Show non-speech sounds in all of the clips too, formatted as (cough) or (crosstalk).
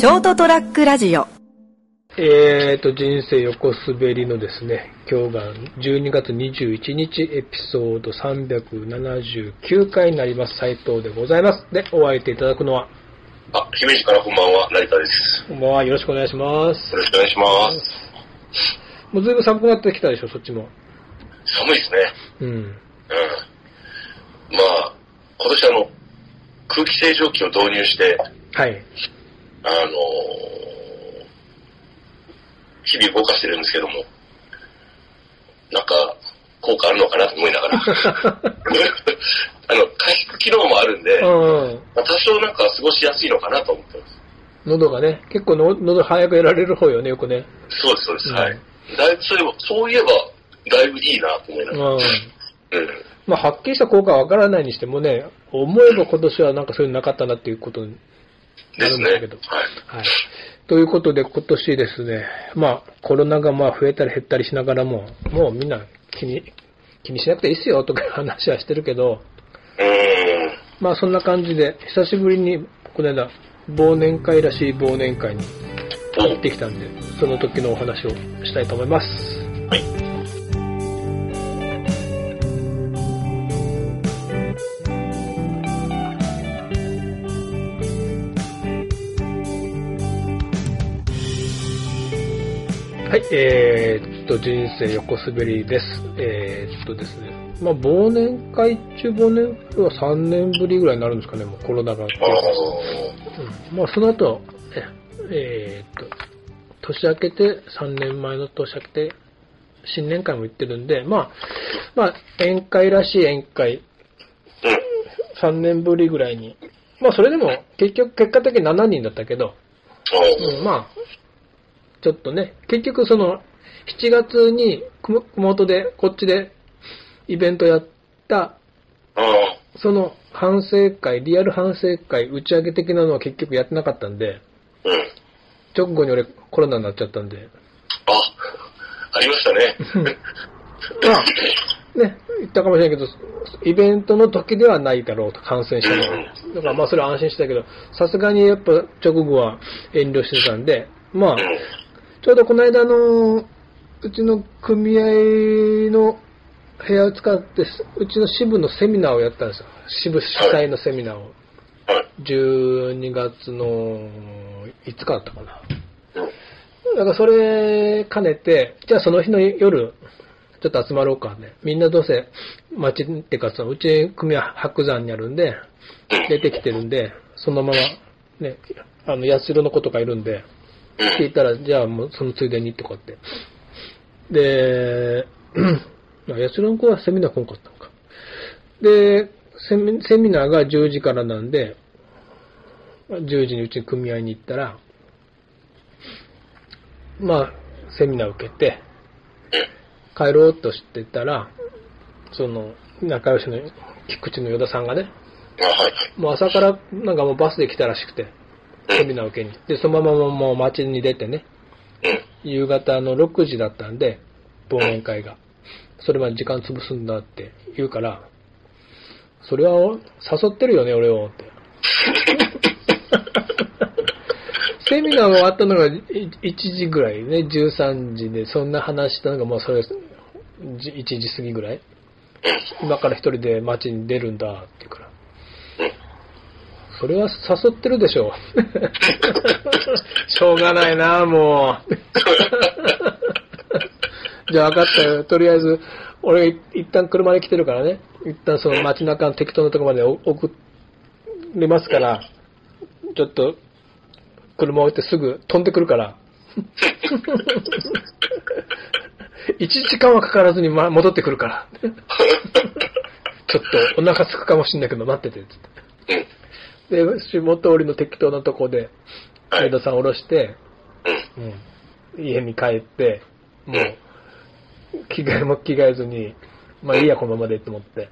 ショートトラックラジオえーと、人生横滑りのですね、今日が12月21日エピソード379回になります斉藤でございます。で、お相手いただくのは、あ、姫路からこんばんは、成田です。こんばんは、よろしくお願いします。よろしくお願いします。もうずいぶん寒くなってきたでしょ、そっちも。寒いですね。うん。うん。まあ、今年あの、空気清浄機を導入して、はい。あのー日々動かしてるんですけども、なんか、効果あるのかなと思いながら。(laughs) あの、回復機能もあるんで、うん。まあ、多少なんか過ごしやすいのかなと思ってます。喉がね、結構の喉早くやられる方よね、よくね。そうです、そうです。うんはい。だいぶそういえば、そういえば、だいぶいいなと思いながら。うん。うん。まあ、はっきりした効果はわからないにしてもね、思えば今年はなんかそういうのなかったなっていうことになですね。るんだけど。はい。はい。ということで今年ですね、まあコロナがまあ増えたり減ったりしながらも、もうみんな気に、気にしなくていいっすよとか話はしてるけど。まあそんな感じで、久しぶりにこの間、忘年会らしい忘年会に行ってきたんで、その時のお話をしたいと思います。はい。はい、えー、っと、人生横滑りです。えー、っとですね、まあ忘年会中忘年会は3年ぶりぐらいになるんですかね、もうコロナが。あうんまあ、その後、ええーっと、年明けて、3年前の年明けて、新年会も行ってるんで、まあ、まあ、宴会らしい宴会、ーうん。3年ぶりぐらいに、まあ、それでも、結局、結果的に7人だったけど、うん、まあ、ちょっとね、結局その、7月に、熊熊本で、こっちで、イベントやった。その反省会、リアル反省会、打ち上げ的なのは結局やってなかったんで、うん。直後に俺コロナになっちゃったんで、あ、ありましたね。まあ、ね、言ったかもしれないけど、イベントの時ではないだろうと、感染したのは。だからまあそれは安心したけど、さすがにやっぱ直後は遠慮してたんで、まあ、うん。ちょうどこの間の、うちの組合の部屋を使って、うちの支部のセミナーをやったんですよ。支部主催のセミナーを。はい。12月の5日だったかな。うん。だからそれ兼ねて、じゃあその日の夜、ちょっと集まろうかね。みんなどうせ町っていうかそのうち組は白山にあるんで、出てきてるんで、そのままね、あの、八代の子とかいるんで、うん。聞いたら、じゃあもうそのついでにってこうやって。で、(clears throat) あ八代の子はセミナー来んかったのか。で、セミセミナーが10時からなんで、10時にうちに組合に行ったら、まあ、セミナー受けて、帰ろうとしてたら、その、仲良しの菊池の与田さんがね。もう朝からなんかもうバスで来たらしくて、セミナー受けに。で、そのままもう街に出てね、うん。夕方の6時だったんで、忘年会が。それまで時間潰すんだって言うから、それは誘ってるよね、俺をって。(laughs) セミナーが終わったのがい1時ぐらいね、13時で、そんな話したのがもうそれ、じ1時過ぎぐらい。今から一人で街に出るんだって言うから。それは誘ってるでしょう。(laughs) しょうがないな、もう。(laughs) じゃあ分かったよ。とりあえず、俺一旦車で来てるからね。一旦その街中の適当なところまで送りますから、ちょっと車置いてすぐ飛んでくるから。(laughs) 1時間はかからずにま戻ってくるから。ちょっとお腹すくかもしんないけど待ってて、つって。うん。で、下通りの適当なとこで、はい上田さん降ろして、うん。うん、家に帰って、もう、着替えも着替えずに、まあいいや、このままでと思って。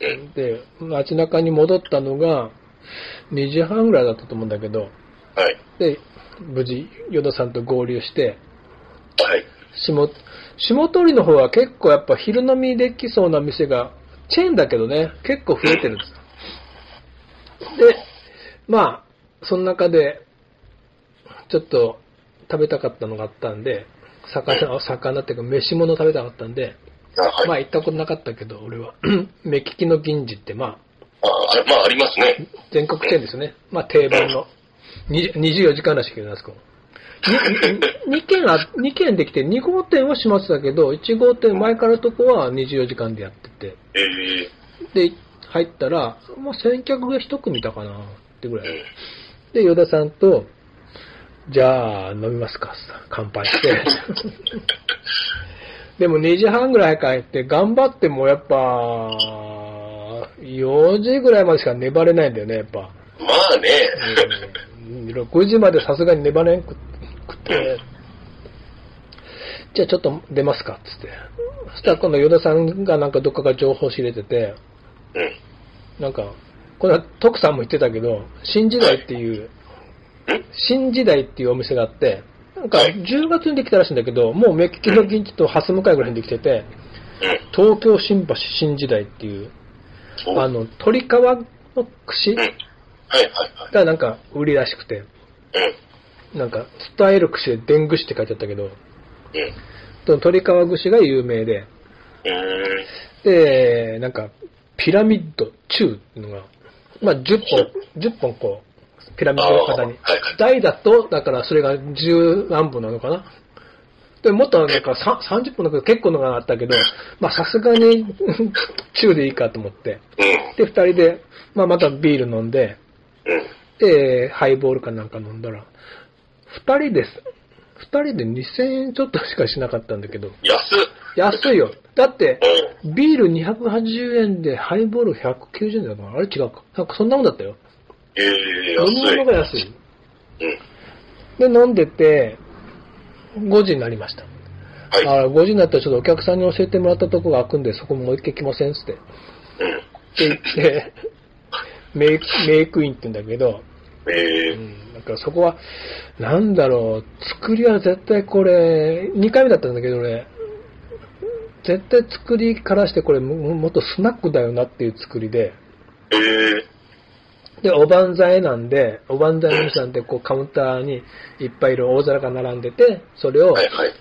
うん。で、街中に戻ったのが、2時半ぐらいだったと思うんだけど、はい。で、無事、与田さんと合流して、はい。下、下通りの方は結構やっぱ昼飲みできそうな店が、チェーンだけどね、結構増えてるんですよ。で、まあ、その中で、ちょっと食べたかったのがあったんで、魚、魚っていうか飯物食べたかったんで、あ、はい。まあ行ったことなかったけど、俺は。目利きの銀次って、まあ、あ、あまあ、ありますね。全国チェーンですよね。まあ定番の。に24時間らしいけど、あそこ。2件あ、二件できて、2号店は閉まってたけど、1号店前からのとこは24時間でやってて。ええで、入ったら、まあ先客が1組いたかなってぐらい。うん。で、与田さんと、じゃあ、飲みますか、乾杯して。(laughs) でも2時半ぐらい帰って、頑張ってもやっぱ、4時ぐらいまでしか粘れないんだよね、やっぱ。まあね。うん6時までさすがに粘れんくくて、じゃあちょっと出ますか、つって。そしたら今度、与田さんがなんかどっかから情報仕入れてて、うん。なんか、これは徳さんも言ってたけど、新時代っていう、ん新時代っていうお店があって、なんかはい10月にできたらしいんだけど、もう目利きの銀次と蓮向かいぐらいにできてて、うん。東京新橋新時代っていう、おあの、鳥皮の串うん。はいはいはい。がなんか売りらしくて、うん。なんか、伝える串で伝串って書いてあったけど、鳥皮串が有名で、うん。で、なんか、ピラミッド中っていうのが、まあ、10本、10本こう、ピラミッドの型に。台だと、だからそれが10何本なのかな。で、もっとなんかさ30本だけど結構のがあったけど、まあさすがに (laughs) 中でいいかと思って。うん。で、二人で、まあまたビール飲んで、うん。で、ハイボールかなんか飲んだら、二人です。二人で2000円ちょっとしかしなかったんだけど、安っ。安いよ。だって、うん。ビール280円でハイボール190円だから、あれ違うか。なんかそんなもんだったよ。ええ飲み安い。物が安い。うん。で、飲んでて、5時になりました。はい。あ5時になったらちょっとお客さんに教えてもらったとこが開くんで、そこもう一回来ませんっつって。うん。って言って、(laughs) メイク、メイクインって言うんだけど、ええうん、なんかそこは、なんだろう、作りは絶対これ、2回目だったんだけど俺、絶対作りからしてこれももっとスナックだよなっていう作りで、ええで、おばんざいなんで、おばんざいの店なんで、こうカウンターにいっぱいいる大皿が並んでて、それを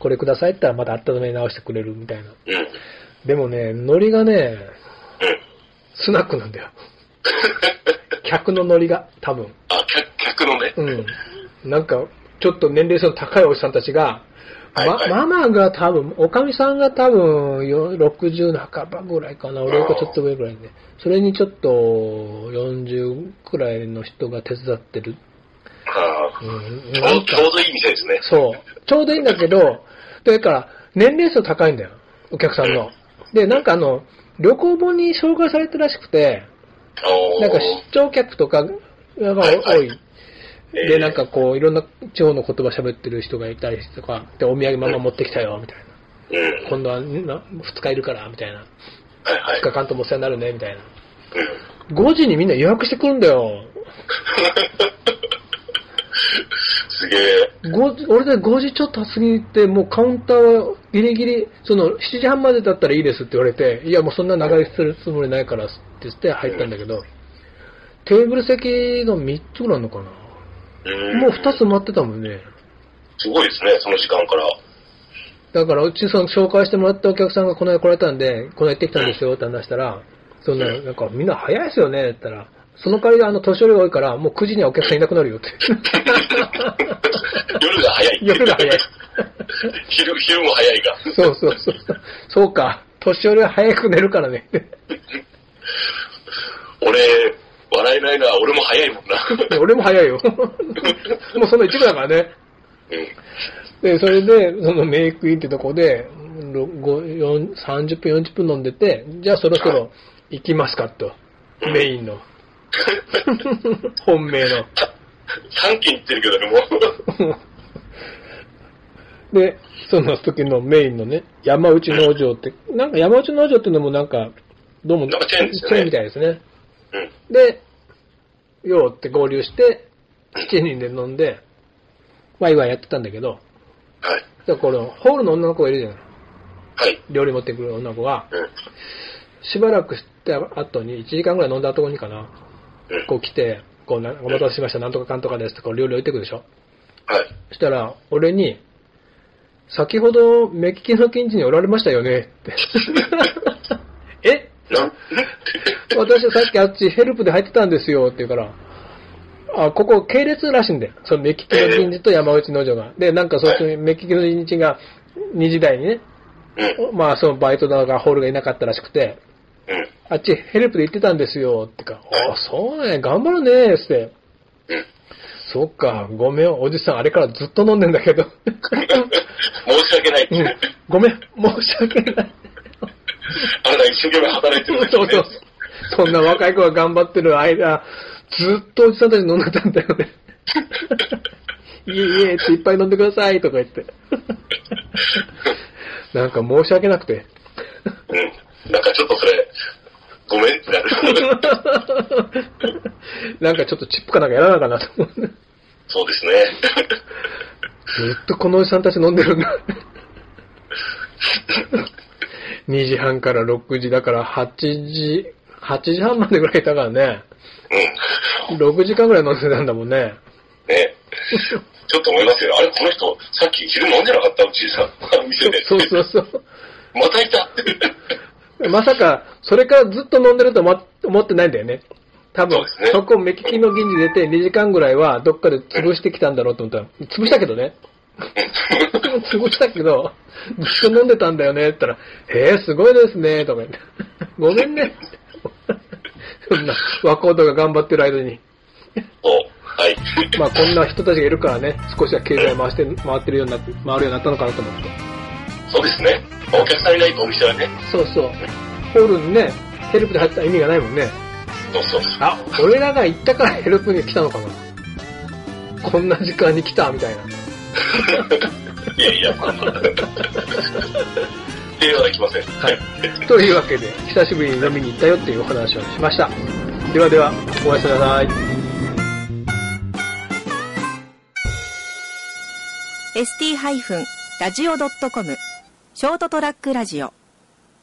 これくださいって言ったらまた温め直してくれるみたいな。うん。うん。でもね、海苔がね、スナックなんだよ。(laughs) 客の海苔が、多分。あ、客、客のね。うん。なんか、ちょっと年齢層の高いおじさんたちが、はいはいま、ママが多分、おかみさんが多分、よ60の半ばぐらいかな。俺よりちょっと上ぐらいで。それにちょっと、40くらいの人が手伝ってる。ああ。うん。ちょうちょうどいい店ですね。そう。ちょうどいいんだけど、だから、年齢層高いんだよ。お客さんの。で、なんかあの、旅行本に紹介されてるらしくて、なんか出張客とかが多い。えで、なんかこう、いろんな地方の言葉喋ってる人がいたりとか、で、お土産ママ持ってきたよ、みたいな。うん。今度はな2日いるから、みたいな。はいはい2。日間ともお世話になるね、みたいな。うん。5時にみんな予約してくるんだよ。(laughs) すげえ。5時俺で5時ちょっと過ぎて、もうカウンターはギリギリ、その7時半までだったらいいですって言われて、いやもうそんな長居するつもりないからって言って入ったんだけど、テーブル席が3つぐらいあるのかな。うん。もう2つ待ってたもんね。すごいですね、その時間から。だからうちその紹介してもらったお客さんがこの間来られたんで、この間行ってきたんですよって話したら、そんな、なんかみんな早いですよねって言ったら、その代わりであの年寄りが多いから、もう9時にはお客さんいなくなるよって。(laughs) 夜が早い。夜が早い。(laughs) 昼、昼も早いが。そうそうそう。そうか。年寄りは早く寝るからね。(laughs) 俺、笑えないな、俺も早いもんな。(laughs) 俺も早いよ。(laughs) もうその一部だからね。うん。で、それで、そのメイクインってとこで、ろごよん30分、40分飲んでて、じゃあそろそろ行きますかと。メインの。(laughs) 本命の。3軒行ってるけどね、もう。で、その時のメインのね、山内農場って、なんか山内農場っていうのもなんか、どうも、なんかチェーンみたいですね。うん。で、ようって合流して、7人で飲んで、ワイワイやってたんだけど、はい。でこのホールの女の子がいるじゃん。はい。料理持ってくる女の子が、うん。しばらくして後に、1時間ぐらい飲んだ後にかな、うん。こう来て、こうな、お待たせしました、なんとかかんとかですって、こう料理置いてくるでしょ。はい。そしたら、俺に、先ほど目利きの近所におられましたよねって。(laughs) え？私はさっきあっちヘルプで入ってたんですよって言うから、あ、ここ系列らしいんだよ。その目利きの銀次と山内農場が。で、なんかそっちに目利きの銀次が2時台にね、うん。まあそのバイトだがホールがいなかったらしくて、うん。あっちヘルプで行ってたんですよってか、あ、そうね、頑張るねって。うん。そっか、ごめん、おじさんあれからずっと飲んでんだけど。申し訳ない。うん、ごめん、申し訳ない。あなた一生懸命働いてるんですよね。そうそう。そんな若い子が頑張ってる間、ずっとおじさんたち飲んでたんだよね。(laughs) いえいえっていっぱい飲んでくださいとか言って。なんか申し訳なくて。うん。なんかちょっとそれ、ごめんってなる。(laughs) なんかちょっとチップかなんかやらなあかなと思う。そうですね。ずっとこのおじさんたち飲んでるんだ。(laughs) 2時半から6時だから8時、8時半までぐらいいたからね。うん。6時間ぐらい飲んでたんだもんね。ね。ちょっと思いますよ。あれ、この人、さっき昼飲んでなかったうちさ、店で。そうそうそう。またいたって。まさか、それからずっと飲んでると思思ってないんだよね。多分そねそこ目利きの銀次出て2時間ぐらいはどっかで潰してきたんだろうと思ったら、潰したけどね。潰したけど、ずっと飲んでたんだよねって言ったら、へえ、すごいですね、とか言って。ごめんね。そんな若者が頑張ってる間に。お、はい。(laughs) まあこんな人たちがいるからね、少しは経済回して、回ってるようになって、回るようになったのかなと思って。そうですね。お客さんいないとお店はね。そうそう。ホールにね、ヘルプで入ったら意味がないもんね。そうそう。あ、俺らが行ったからヘルプに来たのかな。こんな時間に来たみたいな。(laughs) いやいや、定。はできません。はい。というわけで、久しぶりに飲みに行ったよっていうお話をしました。ではでは、おやすみなさい。ST-radio.com ショートトラックラジオ